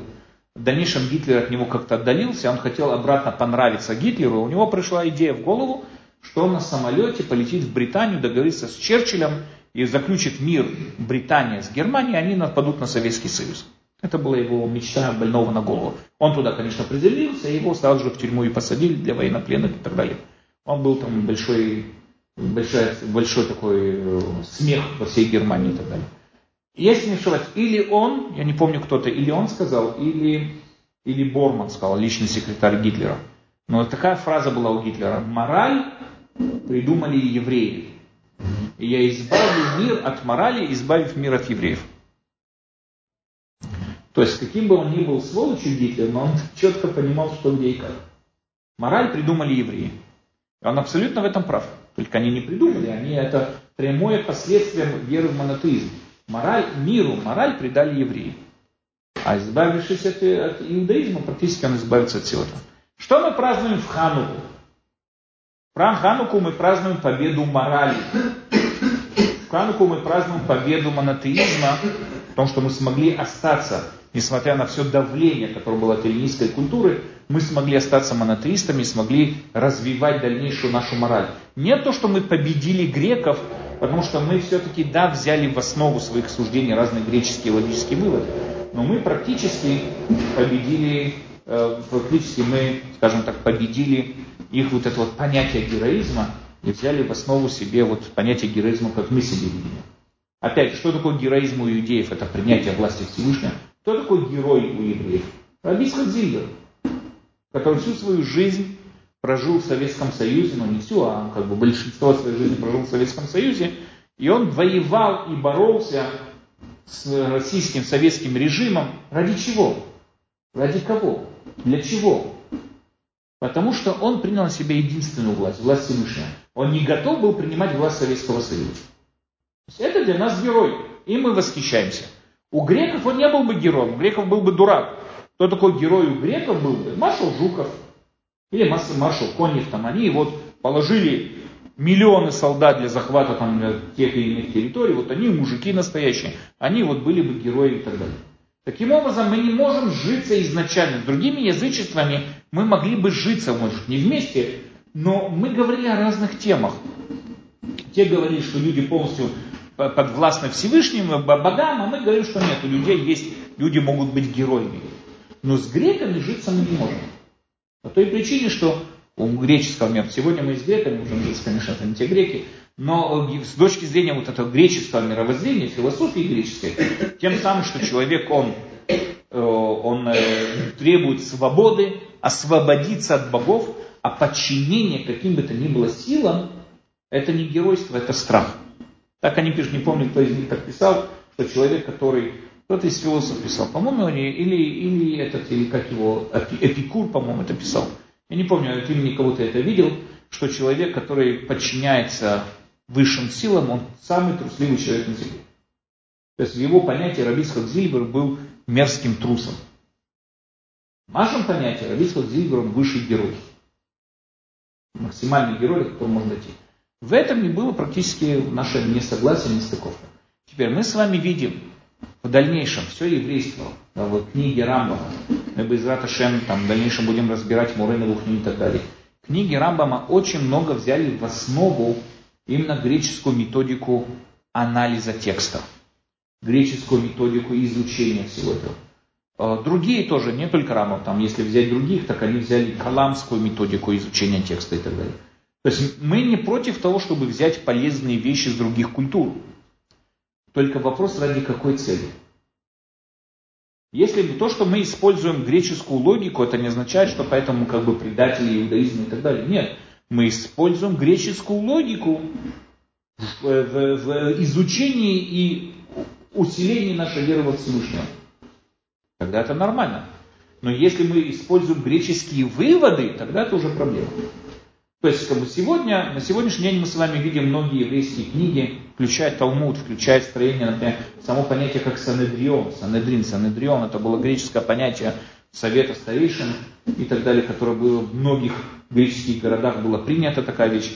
в дальнейшем Гитлер от него как-то отдалился, он хотел обратно понравиться Гитлеру, у него пришла идея в голову, что он на самолете полетит в Британию, договорится с Черчиллем и заключит мир Британия с Германией, они нападут на Советский Союз. Это была его мечта больного на голову. Он туда, конечно, приземлился, его сразу же в тюрьму и посадили для военнопленных и так далее. Он был там большой, большой, большой такой э, смех во всей Германии и так далее. Если не ошибаюсь, или он, я не помню кто-то, или он сказал, или, или Борман сказал, личный секретарь Гитлера. Но такая фраза была у Гитлера. Мораль придумали евреи. И я избавлю мир от морали, избавив мир от евреев. То есть, каким бы он ни был сволочью Гитлер, но он четко понимал, что где и как. Мораль придумали евреи. Он абсолютно в этом прав. Только они не придумали, они это прямое последствие веры в монотеизм. Мораль, миру, мораль придали евреи. А избавившись от, от иудаизма, практически он избавится от всего этого. Что мы празднуем в Хануку? В Хануку мы празднуем победу морали. В Хануку мы празднуем победу монотеизма, том, что мы смогли остаться, несмотря на все давление, которое было от эллинистской культуры, мы смогли остаться монотеистами, смогли развивать дальнейшую нашу мораль. Не то, что мы победили греков, потому что мы все-таки, да, взяли в основу своих суждений разные греческие логические выводы, но мы практически победили, э, практически мы, скажем так, победили их вот это вот понятие героизма и взяли в основу себе вот понятие героизма, как мы себе видим. Опять, что такое героизм у иудеев? Это принятие власти Всевышнего. Кто такой герой у евреев? Раби Зильгер, который всю свою жизнь прожил в Советском Союзе, но не всю, а как бы большинство своей жизни прожил в Советском Союзе, и он воевал и боролся с российским советским режимом ради чего? Ради кого? Для чего? Потому что он принял на себя единственную власть, власть Всевышнего. Он не готов был принимать власть Советского Союза. Это для нас герой, и мы восхищаемся. У греков он не был бы героем, у греков был бы дурак. Кто такой герой у греков был бы? Маршал Жуков или маршал Конев. Там, они вот положили миллионы солдат для захвата там, тех или иных территорий. Вот они мужики настоящие. Они вот были бы герои и так далее. Таким образом, мы не можем житься изначально. С другими язычествами мы могли бы житься, может, не вместе, но мы говорили о разных темах. Те говорили, что люди полностью подвластны Всевышним, богам, а мы говорим, что нет, у людей есть, люди могут быть героями. Но с греками житься мы не можем. По той причине, что у греческого мира, сегодня мы с греками можем жить, конечно, это не те греки, но с точки зрения вот этого греческого мировоззрения, философии греческой, тем самым, что человек, он, э, он э, требует свободы, освободиться от богов, а подчинение каким бы то ни было силам, это не геройство, это страх. Так они пишут, не помню, кто из них так писал, что человек, который, кто-то из философов писал, по-моему, или, или этот, или как его, Эпикур, по-моему, это писал. Я не помню, от имени кого-то это видел, что человек, который подчиняется высшим силам, он самый трусливый человек на земле. То есть в его понятии Рабисхак Зильбер был мерзким трусом. В нашем понятии Рабисхак Зильбер он высший герой. Максимальный герой, до которого можно дойти. В этом не было практически наше несогласие, нестыковка. Теперь мы с вами видим в дальнейшем все еврейство в книге Рамбама. Мы бы из Раташем там, в дальнейшем будем разбирать Мурейна Лухню и так далее. Книги Рамбама очень много взяли в основу именно греческую методику анализа текста, греческую методику изучения всего этого. А, другие тоже, не только Рамов, там, если взять других, так они взяли каламскую методику изучения текста и так далее. То есть мы не против того, чтобы взять полезные вещи с других культур. Только вопрос ради какой цели. Если то, что мы используем греческую логику, это не означает, что поэтому как бы предатели иудаизма и так далее. Нет, мы используем греческую логику в, в, в изучении и усилении нашей веры во Всевышнего. Тогда это нормально. Но если мы используем греческие выводы, тогда это уже проблема. То есть как бы сегодня, на сегодняшний день мы с вами видим многие еврейские книги, включая Талмуд, включая строение, например, само понятие как Санедрион, Санедрин, Санедрион, это было греческое понятие Совета старейшин и так далее, которое было в многих греческих городах было принято такая вещь.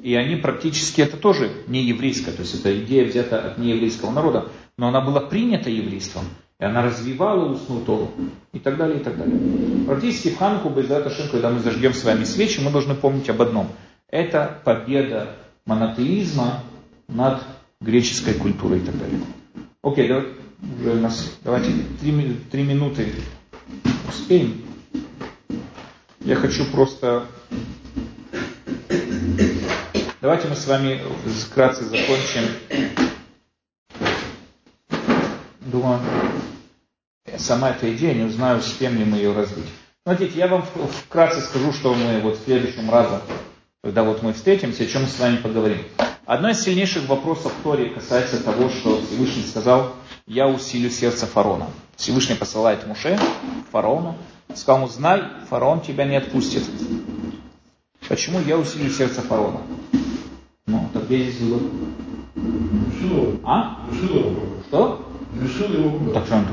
И они практически, это тоже не еврейское, то есть это идея взята от нееврейского народа, но она была принята еврейством. И она развивала устную Тору. И так далее, и так далее. Практически в Ханку, Байзат Ашем, когда мы зажгем с вами свечи, мы должны помнить об одном. Это победа монотеизма над греческой культурой и так далее. Окей, давай, уже у нас, давайте три, три минуты успеем. Я хочу просто... Давайте мы с вами вкратце закончим. Думаю, сама эта идея, не узнаю, успеем ли мы ее развить. Смотрите, я вам вкратце скажу, что мы вот в следующем разу, когда вот мы встретимся, о чем мы с вами поговорим. Одно из сильнейших вопросов в Торе касается того, что Всевышний сказал, я усилю сердце фараона. Всевышний посылает Муше, фараону, сказал ему, знай, фараон тебя не отпустит. Почему я усилю сердце фараона? Ну, так где здесь было? А? Что? Решил его Так что он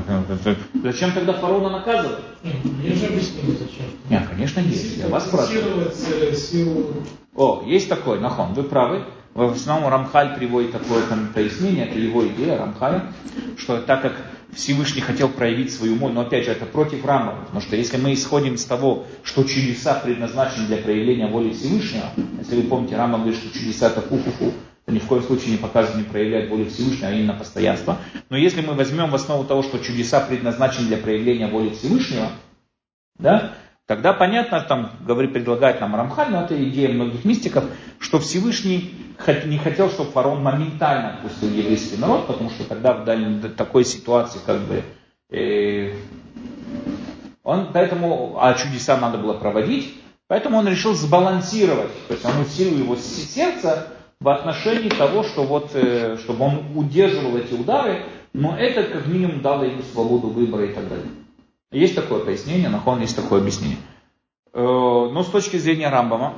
так- Зачем тогда фараона наказывать? Я же объяснил, зачем. Нет, конечно, есть. Я вас спрашиваю. Силу О, есть такой, Нахон, вы правы. В основном Рамхаль приводит такое там пояснение, это его идея Рамхаля, что так как Всевышний хотел проявить свою мощь, но опять же это против Рамбама, потому что если мы исходим из того, что чудеса предназначены для проявления воли Всевышнего, если вы помните, Рамбам говорит, что чудеса это фу-фу-фу, ни в коем случае не показывает, не проявляет волю Всевышнего, а именно постоянство. Но если мы возьмем в основу того, что чудеса предназначены для проявления воли Всевышнего, да, тогда понятно, там говорит, предлагает нам Рамхаль, но это идея многих мистиков, что Всевышний не хотел, чтобы фараон моментально отпустил еврейский народ, потому что тогда в дальней такой ситуации как бы э, он поэтому, а чудеса надо было проводить, поэтому он решил сбалансировать, то есть он усилил его сердце в отношении того, что вот, э, чтобы он удерживал эти удары, но это как минимум дало ему свободу выбора и так далее. Есть такое пояснение, нахон есть такое объяснение. Э, Но с точки зрения Рамбама,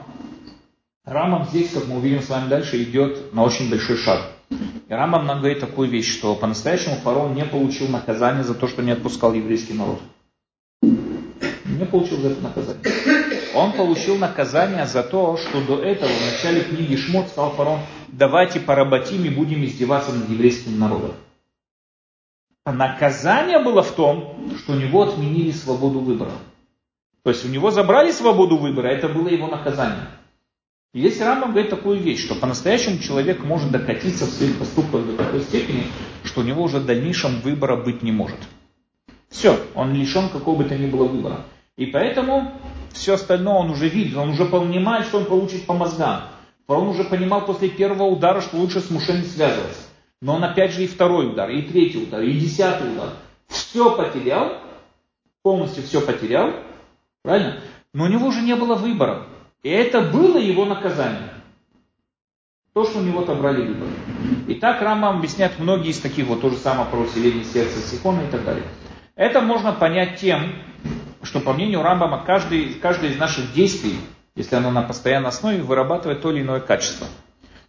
Рамбам здесь, как мы увидим с вами дальше, идет на очень большой шаг. И Рамбам нам говорит такую вещь, что по-настоящему фараон не получил наказание за то, что не отпускал еврейский народ. Не получил за это наказание. Он получил наказание за то, что до этого в начале книги Шмот сказал фараон, давайте поработим и будем издеваться над еврейским народом. Наказание было в том, что у него отменили свободу выбора. То есть у него забрали свободу выбора, это было его наказание. И здесь Рамбам говорит такую вещь, что по-настоящему человек может докатиться в своих поступках до такой степени, что у него уже в дальнейшем выбора быть не может. Все, он лишен какого бы то ни было выбора. И поэтому все остальное он уже видит, он уже понимает, что он получит по мозгам. Он уже понимал после первого удара, что лучше с Муше не связываться. Но он опять же и второй удар, и третий удар, и десятый удар. Все потерял, полностью все потерял, правильно? Но у него уже не было выбора. И это было его наказание. То, что у него отобрали выбор. И так Рамбам объясняет многие из таких, вот то же самое про усиление сердца Сихона и так далее. Это можно понять тем, что по мнению Рамбама каждый, каждое из наших действий, если оно на постоянной основе, вырабатывает то или иное качество.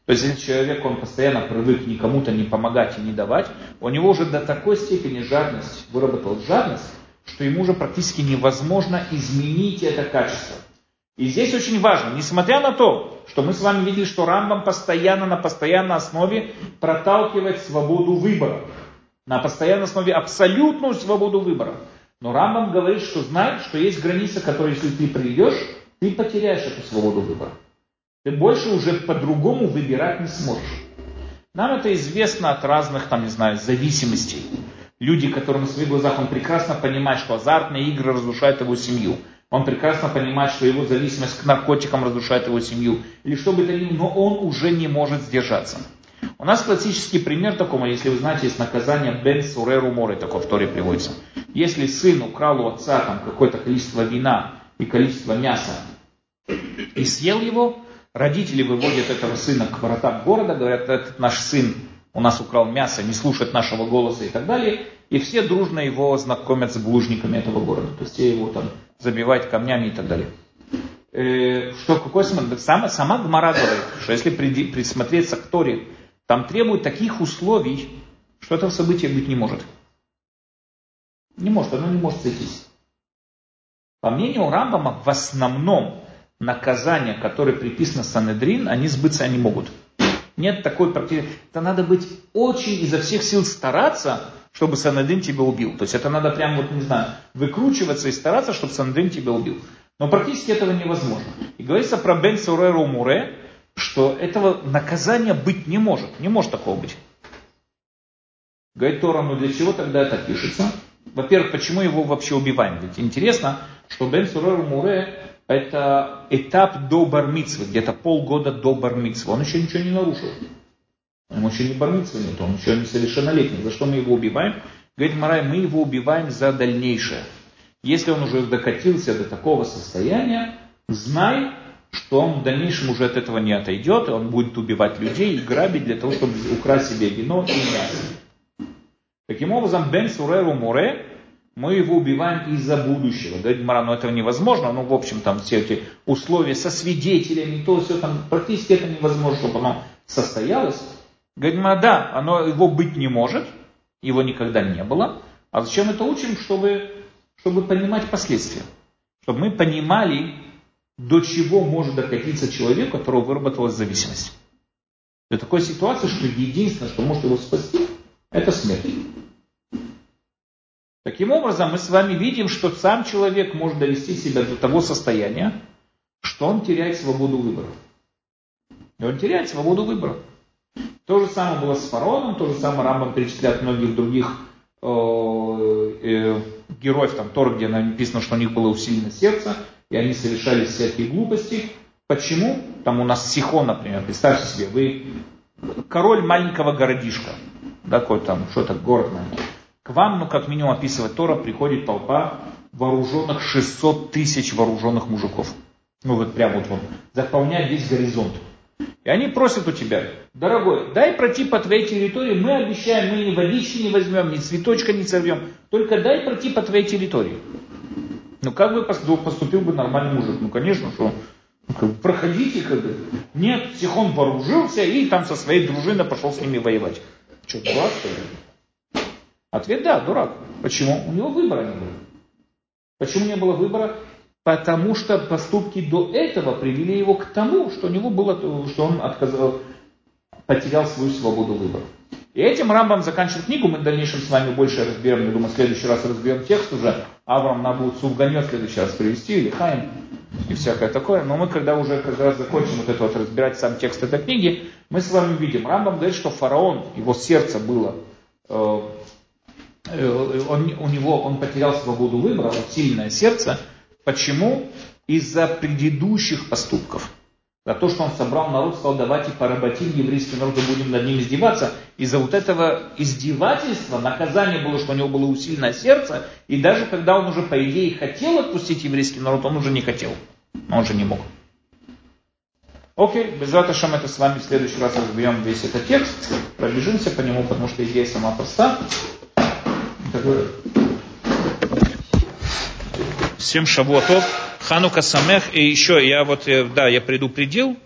То есть если человек, он постоянно привык никому-то не помогать и не давать, у него уже до такой степени жадность, выработал жадность, что ему уже практически невозможно изменить это качество. И здесь очень важно, несмотря на то, что мы с вами видели, что Рамбам постоянно на постоянной основе проталкивает свободу выбора. На постоянной основе абсолютную свободу выбора. Но Рамбам говорит, что знай, что есть граница, которую если ты придешь, ты потеряешь эту свободу выбора. Ты больше уже по-другому выбирать не сможешь. Нам это известно от разных, там, не знаю, зависимостей. Люди, которым в своих глазах он прекрасно понимает, что азартные игры разрушают его семью. Он прекрасно понимает, что его зависимость к наркотикам разрушает его семью. Или что бы то ни было, но он уже не может сдержаться. У нас классический пример такого, если вы знаете, есть наказание Бен Суреру Море, такое в Торе приводится. Если сын украл у отца там какое-то количество вина и количество мяса и съел его, родители выводят этого сына к воротам города, говорят, этот наш сын у нас украл мясо, не слушает нашего голоса и так далее. И все дружно его знакомят с блужниками этого города. То есть его там забивают камнями и так далее. Э, что, какой? Сама, сама Гмара говорит, что если присмотреться к Торе, там требуют таких условий, что этого события быть не может. Не может, оно не может сойтись. По мнению Рамбама, в основном наказания, которые приписаны Санедрин, они сбыться не могут. Нет такой практики. Это надо быть очень изо всех сил стараться, чтобы Санедрин тебя убил. То есть это надо прям, вот не знаю, выкручиваться и стараться, чтобы Санедрин тебя убил. Но практически этого невозможно. И говорится про Бен Суреру Муре, что этого наказания быть не может. Не может такого быть. Говорит Тора, ну для чего тогда это пишется? Во-первых, почему его вообще убиваем? Ведь интересно, что Бен Суреру Муре это этап до бармицвы, где-то полгода до бармицвы. Он еще ничего не нарушил. Ему еще не бармицвы нет, он еще не совершеннолетний. За что мы его убиваем? Говорит Марай, мы его убиваем за дальнейшее. Если он уже докатился до такого состояния, знай, что он в дальнейшем уже от этого не отойдет, и он будет убивать людей и грабить для того, чтобы украсть себе вино и мясо. Таким образом, Бен Суреру Море, мы его убиваем из-за будущего. Говорит Гмара, ну этого невозможно, ну в общем там все эти условия со свидетелями, то все там практически это невозможно, чтобы оно состоялось. Говорит Гмара, да, оно его быть не может, его никогда не было. А зачем это учим? Чтобы, чтобы понимать последствия. Чтобы мы понимали, до чего может докатиться человек, у которого выработалась зависимость. До такой ситуации, что единственное, что может его спасти, это смерть. Таким образом, мы с вами видим, что сам человек может довести себя до того состояния, что он теряет свободу выбора. И он теряет свободу выбора. То же самое было с фараоном, то же самое Рамбам перечисляет многих других э, э, героев там Тор, где написано, что у них было усилено сердце, и они совершали всякие глупости. Почему? Там у нас Сихон, например, представьте себе, вы король маленького городишка, такой там, что это, город, наверное. К вам, ну, как минимум описывает Тора, приходит толпа вооруженных 600 тысяч вооруженных мужиков. Ну, вот прямо вот он, заполняет весь горизонт. И они просят у тебя, дорогой, дай пройти по твоей территории, мы обещаем, мы ни водички не возьмем, ни цветочка не сорвем, только дай пройти по твоей территории. Ну как бы поступил бы нормальный мужик? Ну конечно, что ну, проходите, как бы. Нет, Сихон вооружился и там со своей дружиной пошел с ними воевать. Что, дурак что ли? Ответ да, дурак. Почему? У него выбора не было. Почему не было выбора? Потому что поступки до этого привели его к тому, что у него было, что он отказал, потерял свою свободу выбора. И этим Рамбам заканчивает книгу, мы в дальнейшем с вами больше разберем, я думаю, в следующий раз разберем текст уже. Авраам надо будет Сувганет в следующий раз привести, или Хайм, и всякое такое. Но мы, когда уже как раз закончим вот это вот разбирать сам текст этой книги, мы с вами видим, Рамбам говорит, что фараон, его сердце было, э, э, он, у него, он потерял свободу выбора, вот сильное сердце. Почему? Из-за предыдущих поступков за то, что он собрал народ, сказал, давайте поработим еврейский народ и будем над ним издеваться. Из-за вот этого издевательства наказание было, что у него было усиленное сердце, и даже когда он уже, по идее, хотел отпустить еврейский народ, он уже не хотел. Он уже не мог. Окей, без Раташем это с вами в следующий раз разберем весь этот текст, пробежимся по нему, потому что идея сама проста. Всем шавуатов. Ханука Самех. И еще я вот, э, да, я предупредил,